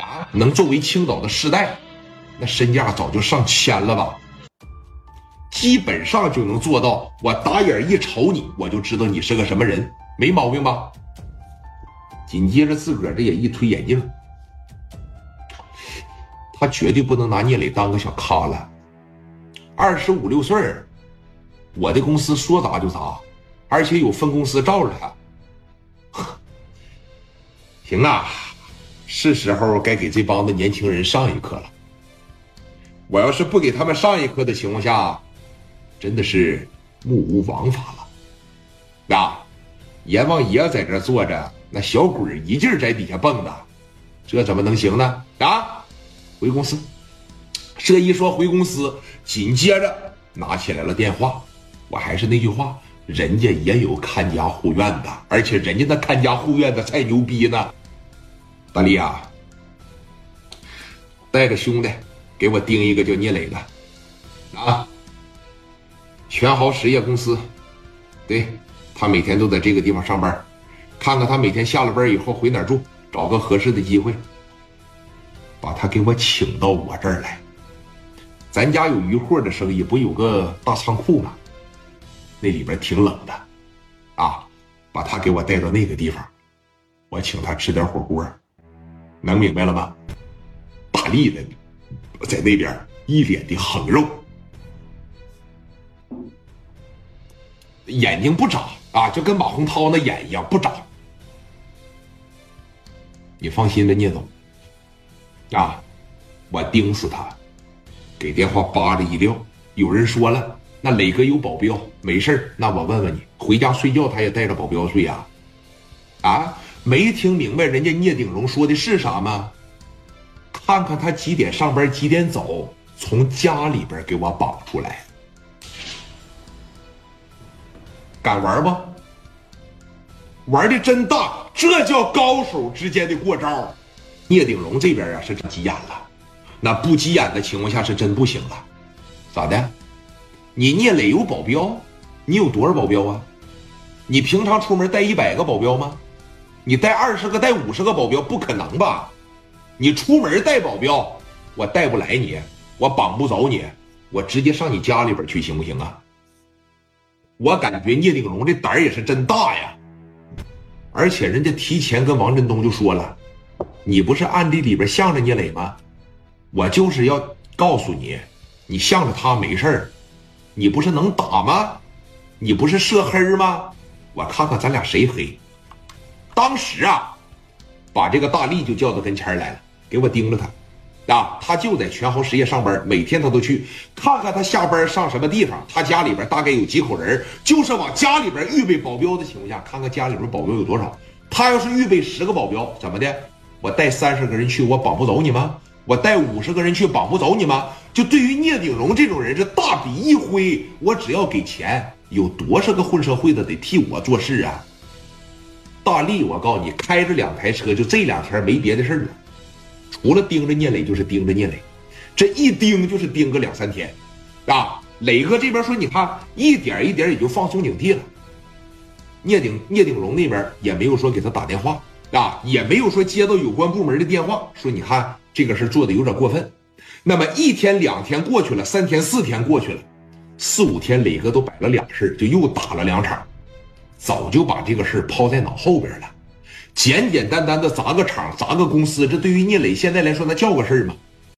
啊，能作为青岛的世代，那身价早就上千了吧？基本上就能做到，我打眼一瞅你，我就知道你是个什么人，没毛病吧？紧接着自个儿这也一推眼镜，他绝对不能拿聂磊当个小咖了。二十五六岁，我的公司说砸就砸，而且有分公司罩着他。行啊，是时候该给这帮子年轻人上一课了。我要是不给他们上一课的情况下，真的是目无王法了。啊，阎王爷在这坐着。那小鬼一劲儿在底下蹦跶，这怎么能行呢？啊，回公司。这一说回公司，紧接着拿起来了电话。我还是那句话，人家也有看家护院的，而且人家那看家护院的才牛逼呢。大力啊，带着兄弟给我盯一个叫聂磊的。啊，全豪实业公司，对他每天都在这个地方上班。看看他每天下了班以后回哪儿住，找个合适的机会，把他给我请到我这儿来。咱家有鱼货的生意，不有个大仓库吗？那里边挺冷的，啊，把他给我带到那个地方，我请他吃点火锅，能明白了吗？大力的在那边一脸的横肉，眼睛不眨啊，就跟马洪涛那眼一样不眨。你放心吧，聂总。啊，我盯死他！给电话扒着一撂。有人说了，那磊哥有保镖，没事那我问问你，回家睡觉他也带着保镖睡呀？啊，没听明白人家聂鼎荣说的是啥吗？看看他几点上班，几点走，从家里边给我绑出来。敢玩不？玩的真大，这叫高手之间的过招。聂鼎荣这边啊是急眼了，那不急眼的情况下是真不行了。咋的？你聂磊有保镖？你有多少保镖啊？你平常出门带一百个保镖吗？你带二十个、带五十个保镖不可能吧？你出门带保镖，我带不来你，我绑不走你，我直接上你家里边去行不行啊？我感觉聂鼎荣这胆儿也是真大呀。而且人家提前跟王振东就说了，你不是暗地里边向着聂磊吗？我就是要告诉你，你向着他没事儿，你不是能打吗？你不是涉黑吗？我看看咱俩谁黑。当时啊，把这个大力就叫到跟前来了，给我盯着他。啊，他就在全豪实业上班，每天他都去看看他下班上什么地方，他家里边大概有几口人，就是往家里边预备保镖的情况下，看看家里边保镖有多少。他要是预备十个保镖，怎么的？我带三十个人去，我绑不走你吗？我带五十个人去，绑不走你吗？就对于聂鼎荣这种人，这大笔一挥，我只要给钱，有多少个混社会的得替我做事啊？大力，我告诉你，开着两台车，就这两天没别的事了。除了盯着聂磊，就是盯着聂磊，这一盯就是盯个两三天，啊！磊哥这边说，你看一点一点也就放松警惕了。聂鼎聂鼎荣那边也没有说给他打电话，啊，也没有说接到有关部门的电话，说你看这个事做的有点过分。那么一天两天过去了，三天四天过去了，四五天磊哥都摆了两事就又打了两场，早就把这个事抛在脑后边了。简简单单的砸个厂、砸个公司，这对于聂磊现在来说，那叫个事儿吗？